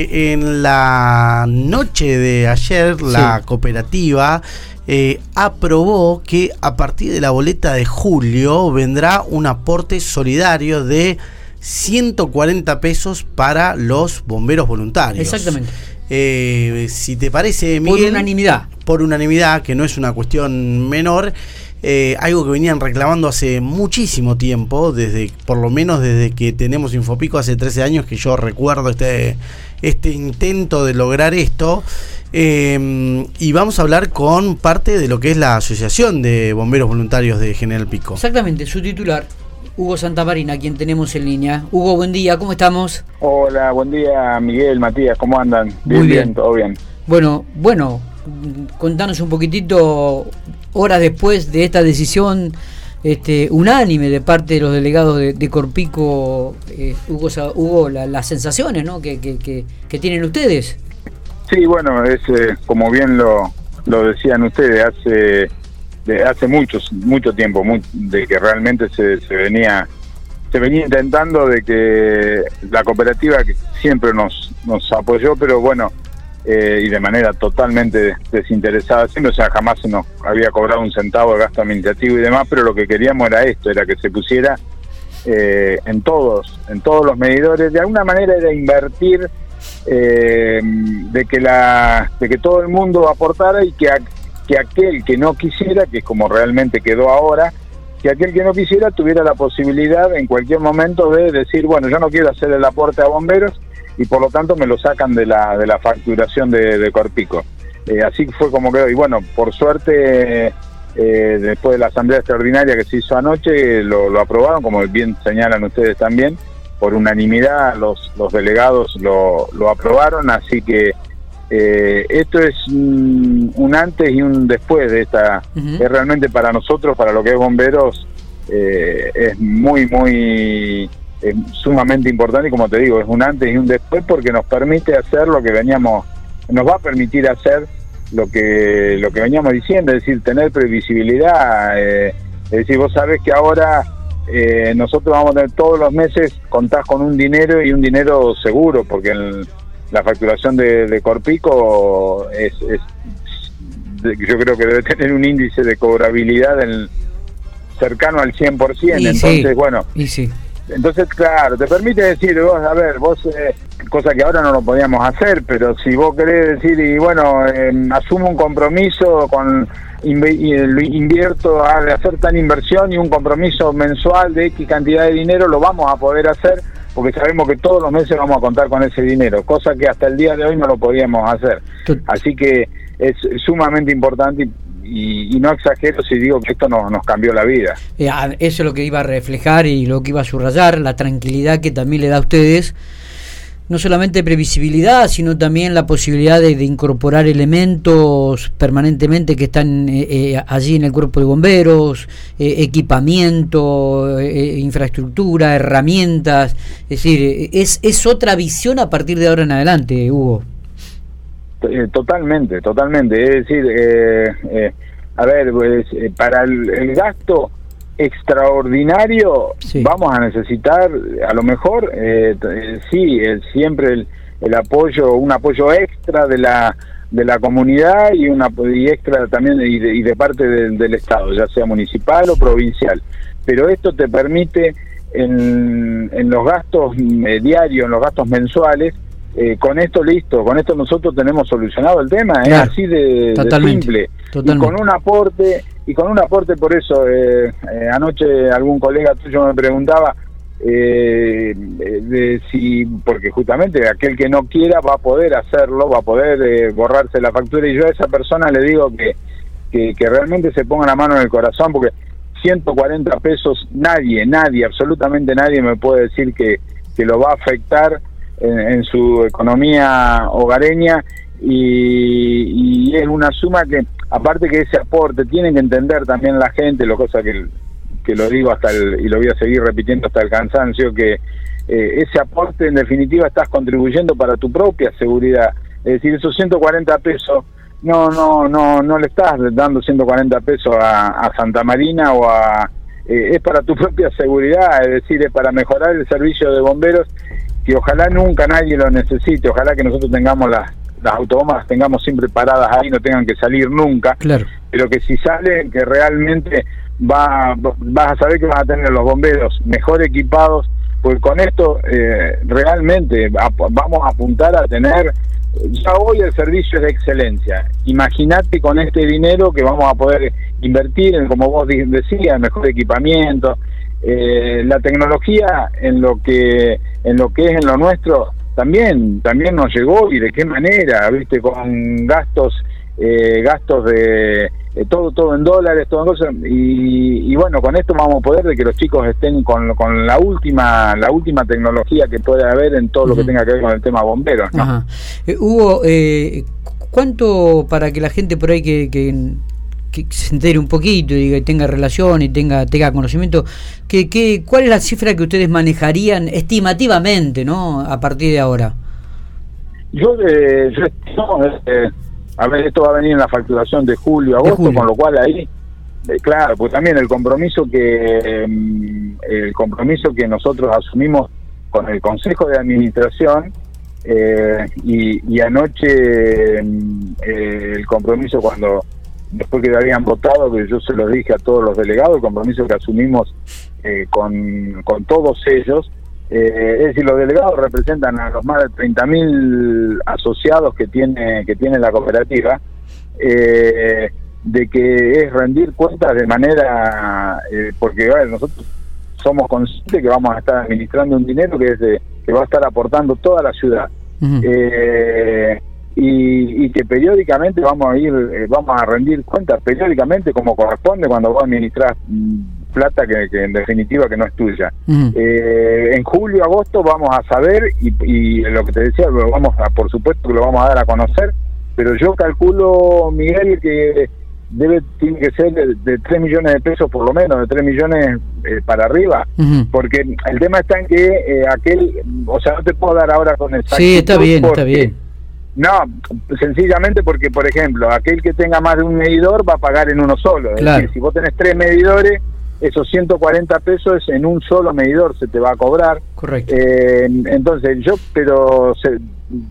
En la noche de ayer, la cooperativa eh, aprobó que a partir de la boleta de julio vendrá un aporte solidario de 140 pesos para los bomberos voluntarios. Exactamente. Eh, si te parece, Miguel. Por unanimidad. Por unanimidad, que no es una cuestión menor. Eh, algo que venían reclamando hace muchísimo tiempo, desde por lo menos desde que tenemos Infopico hace 13 años que yo recuerdo este, este intento de lograr esto. Eh, y vamos a hablar con parte de lo que es la Asociación de Bomberos Voluntarios de General Pico. Exactamente, su titular, Hugo Santamarina, quien tenemos en línea. Hugo, buen día, ¿cómo estamos? Hola, buen día Miguel, Matías, ¿cómo andan? Bien, Muy bien, todo bien. Bueno, bueno, contanos un poquitito, horas después de esta decisión este, unánime de parte de los delegados de, Corpico, eh, Hugo, las sensaciones ¿no? que, que, tienen ustedes. Sí, bueno, es eh, como bien lo, lo decían ustedes, hace hace muchos mucho tiempo de que realmente se, se venía se venía intentando de que la cooperativa que siempre nos nos apoyó pero bueno eh, y de manera totalmente desinteresada siempre, o sea, jamás se nos había cobrado un centavo de gasto administrativo y demás, pero lo que queríamos era esto, era que se pusiera eh, en todos, en todos los medidores, de alguna manera era invertir eh, de que la, de que todo el mundo aportara y que, que aquel que no quisiera, que es como realmente quedó ahora, que aquel que no quisiera tuviera la posibilidad en cualquier momento de decir, bueno, yo no quiero hacer el aporte a bomberos, y por lo tanto me lo sacan de la, de la facturación de, Corpico. Eh, así fue como quedó. Y bueno, por suerte, eh, después de la asamblea extraordinaria que se hizo anoche, lo, aprobaron, como bien señalan ustedes también, por unanimidad los, los delegados lo, lo aprobaron, así que eh, esto es un, antes y un después de esta, es realmente para nosotros, para lo que es bomberos, es muy, muy es sumamente importante y como te digo, es un antes y un después porque nos permite hacer lo que veníamos, nos va a permitir hacer lo que lo que veníamos diciendo, es decir, tener previsibilidad, eh, es decir, vos sabés que ahora eh, nosotros vamos a tener todos los meses contás con un dinero y un dinero seguro, porque la facturación de, Corpico es, yo creo que debe tener un índice de cobrabilidad en, cercano al 100%, entonces bueno, y sí entonces, claro, te permite decir, vos, a ver, vos, eh, cosa que ahora no lo podíamos hacer, pero si vos querés decir, y bueno, em, asumo un compromiso con, invierto a hacer tan inversión y un compromiso mensual de X cantidad de dinero, lo vamos a poder hacer porque sabemos que todos los meses vamos a contar con ese dinero, cosa que hasta el día de hoy no lo podíamos hacer. Así que es sumamente importante y, no exagero si digo que esto nos, nos cambió la vida. Eh, eso es lo que iba a reflejar y lo que iba a subrayar, la tranquilidad que también le da a ustedes, no solamente previsibilidad, sino también la posibilidad de, incorporar elementos permanentemente que están eh, eh, allí en el cuerpo de bomberos, equipamiento, infraestructura, herramientas, es decir, es, es otra visión a partir de ahora en adelante, Hugo. Eh, totalmente, totalmente. Es decir, eh, eh, a ver, pues, para el, gasto extraordinario vamos a necesitar, a lo mejor, sí, siempre el, apoyo, un apoyo extra de la de la comunidad y una y extra también y de, parte del Estado, ya sea municipal o provincial. Pero esto te permite en, en los gastos diarios, en los gastos mensuales, eh, con esto listo, con esto nosotros tenemos solucionado el tema, es así de, simple. Y con un aporte, y con un aporte por eso, eh, eh, anoche algún colega tuyo me preguntaba de si, porque justamente aquel que no quiera va a poder hacerlo, va a poder borrarse la factura, y yo a esa persona le digo que, que, que realmente se ponga la mano en el corazón, porque 140 pesos, nadie, nadie, absolutamente nadie me puede decir que, que lo va a afectar en, su economía hogareña y, es una suma que, aparte que ese aporte, tienen que entender también la gente, lo cosa que, que lo digo hasta el, y lo voy a seguir repitiendo hasta el cansancio, que eh, ese aporte en definitiva estás contribuyendo para tu propia seguridad. Es decir, esos 140 pesos, no, no, no, no le estás dando 140 pesos a, Santa Marina o a... Eh, es para tu propia seguridad, es decir, es para mejorar el servicio de bomberos que ojalá nunca nadie lo necesite, ojalá que nosotros tengamos las, las autobombas, tengamos siempre paradas ahí, no tengan que salir nunca, Claro. pero que si salen, que realmente va, vas a saber que van a tener los bomberos mejor equipados, pues con esto eh, realmente vamos a apuntar a tener, ya hoy el servicio es de excelencia, imagínate con este dinero que vamos a poder invertir en, como vos decías, mejor equipamiento, eh, la tecnología en lo que en lo que es en lo nuestro también también nos llegó y de qué manera viste con gastos eh, gastos de eh, todo todo en dólares todo en cosas y, y bueno con esto vamos a poder de que los chicos estén con, con la última la última tecnología que puede haber en todo lo que tenga que ver con el tema bomberos ¿no? Ajá. Eh, Hugo, eh, cu- ¿cuánto para que la gente por ahí que, que, que se entere un poquito y que tenga relación y tenga, tenga conocimiento, que, que, ¿cuál es la cifra que ustedes manejarían estimativamente ¿no? a partir de ahora? Yo, eh, yo estimo, eh, a ver, esto va a venir en la facturación de julio, agosto, julio. con lo cual ahí, eh, claro, pues también el compromiso que mm, el compromiso que nosotros asumimos con el Consejo de Administración eh, y, y anoche eh, el compromiso cuando después que habían votado, que yo se lo dije a todos los delegados, el compromiso que asumimos eh, con, con todos ellos, eh, es decir, los delegados representan a los más de 30.000 asociados que tiene que tiene la cooperativa, eh, de que es rendir cuentas de manera, eh, porque nosotros somos conscientes que vamos a estar administrando un dinero que es de, que va a estar aportando toda la ciudad. Eh, y, que periódicamente vamos a ir, eh, vamos a rendir cuentas periódicamente como corresponde cuando vos administras mm, plata que, que en definitiva que no es tuya. Eh, en julio, agosto vamos a saber y, y lo que te decía, lo vamos a, por supuesto que lo vamos a dar a conocer, pero yo calculo, Miguel, que debe tiene que ser de, de 3 millones de pesos por lo menos, de 3 millones eh, para arriba, porque el tema está en que eh, aquel, o sea, no te puedo dar ahora con exactitud Sí, está bien, está bien. No, sencillamente porque, por ejemplo, aquel que tenga más de un medidor va a pagar en uno solo. Es decir, si vos tenés tres medidores, esos 140 pesos en un solo medidor se te va a cobrar. Correcto. Eh, entonces, yo, pero se,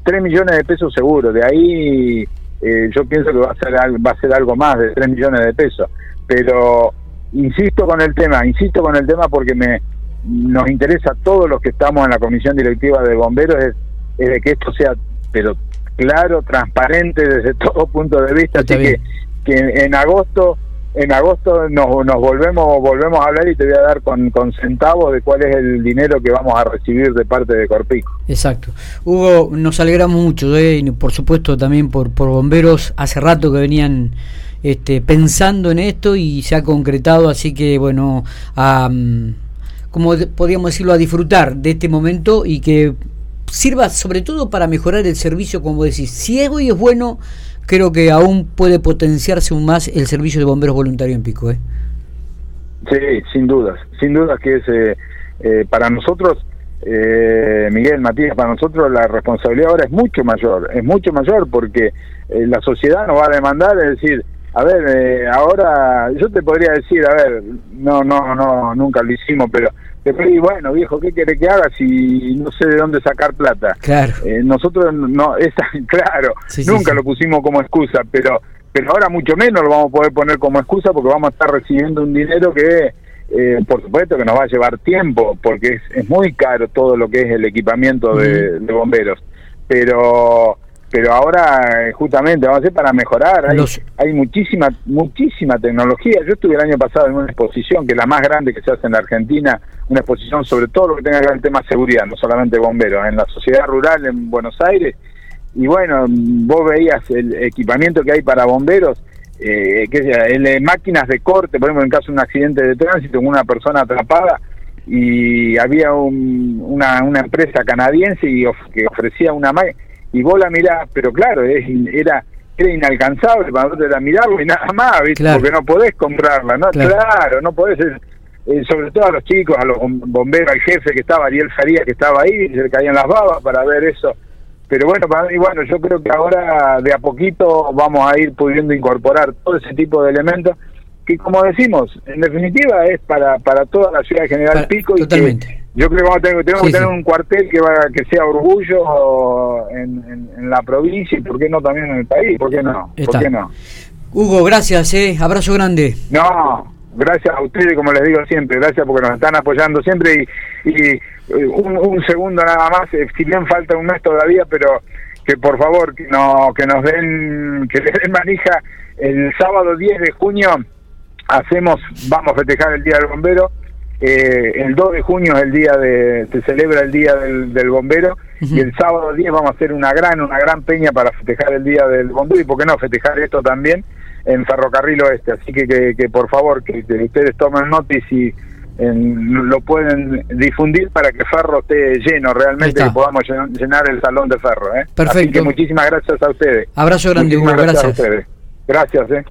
3 millones de pesos seguro. De ahí eh, yo pienso que va a, ser, va a ser algo más de 3 millones de pesos. Pero insisto con el tema, insisto con el tema porque me nos interesa a todos los que estamos en la comisión directiva de bomberos es, es de que esto sea pero claro, transparente desde todo punto de vista, Está así que, bien. que en agosto en agosto nos, nos volvemos volvemos a hablar y te voy a dar con, con centavos de cuál es el dinero que vamos a recibir de parte de Corpico. Exacto. Hugo, nos alegramos mucho, ¿eh? y por supuesto también por, por bomberos, hace rato que venían este, pensando en esto y se ha concretado, así que bueno, a, mm, como podríamos decirlo, a disfrutar de este momento y que sirva sobre todo para mejorar el servicio, como decís, si es hoy es bueno, creo que aún puede potenciarse aún más el servicio de bomberos voluntarios en Pico. ¿eh? Sí, sin dudas, sin dudas que es eh, eh, para nosotros, eh, Miguel, Matías, para nosotros la responsabilidad ahora es mucho mayor, es mucho mayor porque eh, la sociedad nos va a demandar, es decir, a ver, ahora yo te podría decir, a ver, no, no, no, nunca lo hicimos, pero y bueno, viejo, ¿qué quiere que haga si no sé de dónde sacar plata? Claro. Eh, nosotros no, esa, claro, Sí, nunca sí. lo pusimos como excusa, pero pero ahora mucho menos lo vamos a poder poner como excusa porque vamos a estar recibiendo un dinero que, eh, por supuesto, que nos va a llevar tiempo, porque es, es muy caro todo lo que es el equipamiento de, de bomberos. Pero pero ahora, eh, justamente, vamos a hacer para mejorar. Hay, Los- hay muchísima muchísima tecnología. Yo estuve el año pasado en una exposición, que es la más grande que se hace en la Argentina, una exposición sobre todo lo que tenga que ver el tema seguridad, no solamente bomberos, en la sociedad rural en Buenos Aires. Y bueno, vos veías el equipamiento que hay para bomberos, eh, que de máquinas de corte, por ejemplo, en caso de un accidente de tránsito, con una persona atrapada, y había un- una, una empresa canadiense y of- que ofrecía una máquina, y vos la mirás, pero claro, es era era inalcanzable para nosotros era mirarlo y nada más, ¿viste? Claro. porque no podés comprarla, ¿no? Claro. Claro, no podés, eh, eh, sobre todo a los chicos, a los bom- bomberos, al jefe que estaba, Ariel Farías, que estaba ahí, se le caían las babas para ver eso. Pero bueno, para mí, bueno, yo creo que ahora de a poquito vamos a ir pudiendo incorporar todo ese tipo de elementos que, como decimos, en definitiva es para, para toda la ciudad de General Para- Pico y que totalmente. Yo creo que vamos a tener, tenemos que tener un cuartel que va que sea orgullo en, en, la provincia y por qué no también en el país, ¿por qué no? ¿Por qué no? Hugo, gracias, eh, abrazo grande. No, gracias a ustedes, como les digo siempre, gracias porque nos están apoyando siempre y, y eh, un, un, segundo nada más, eh, si bien falta un mes todavía, pero que por favor que, no, que nos den, que les den manija el sábado 10 de junio hacemos, vamos a festejar el Día del Bombero, eh, el 2 de junio es el día de, se celebra el Día del, Bombero y el sábado 10 vamos a hacer una gran, una gran peña para festejar el Día del Bombero y por qué no festejar esto también en Ferrocarril Oeste. Así que, que, por favor, que, ustedes tomen noticia y lo pueden difundir para que Ferro esté lleno realmente y podamos llenar el salón de Ferro. ¿eh? Perfecto. Así que muchísimas gracias a ustedes. Abrazo grande, Hugo, gracias. Gracias, eh.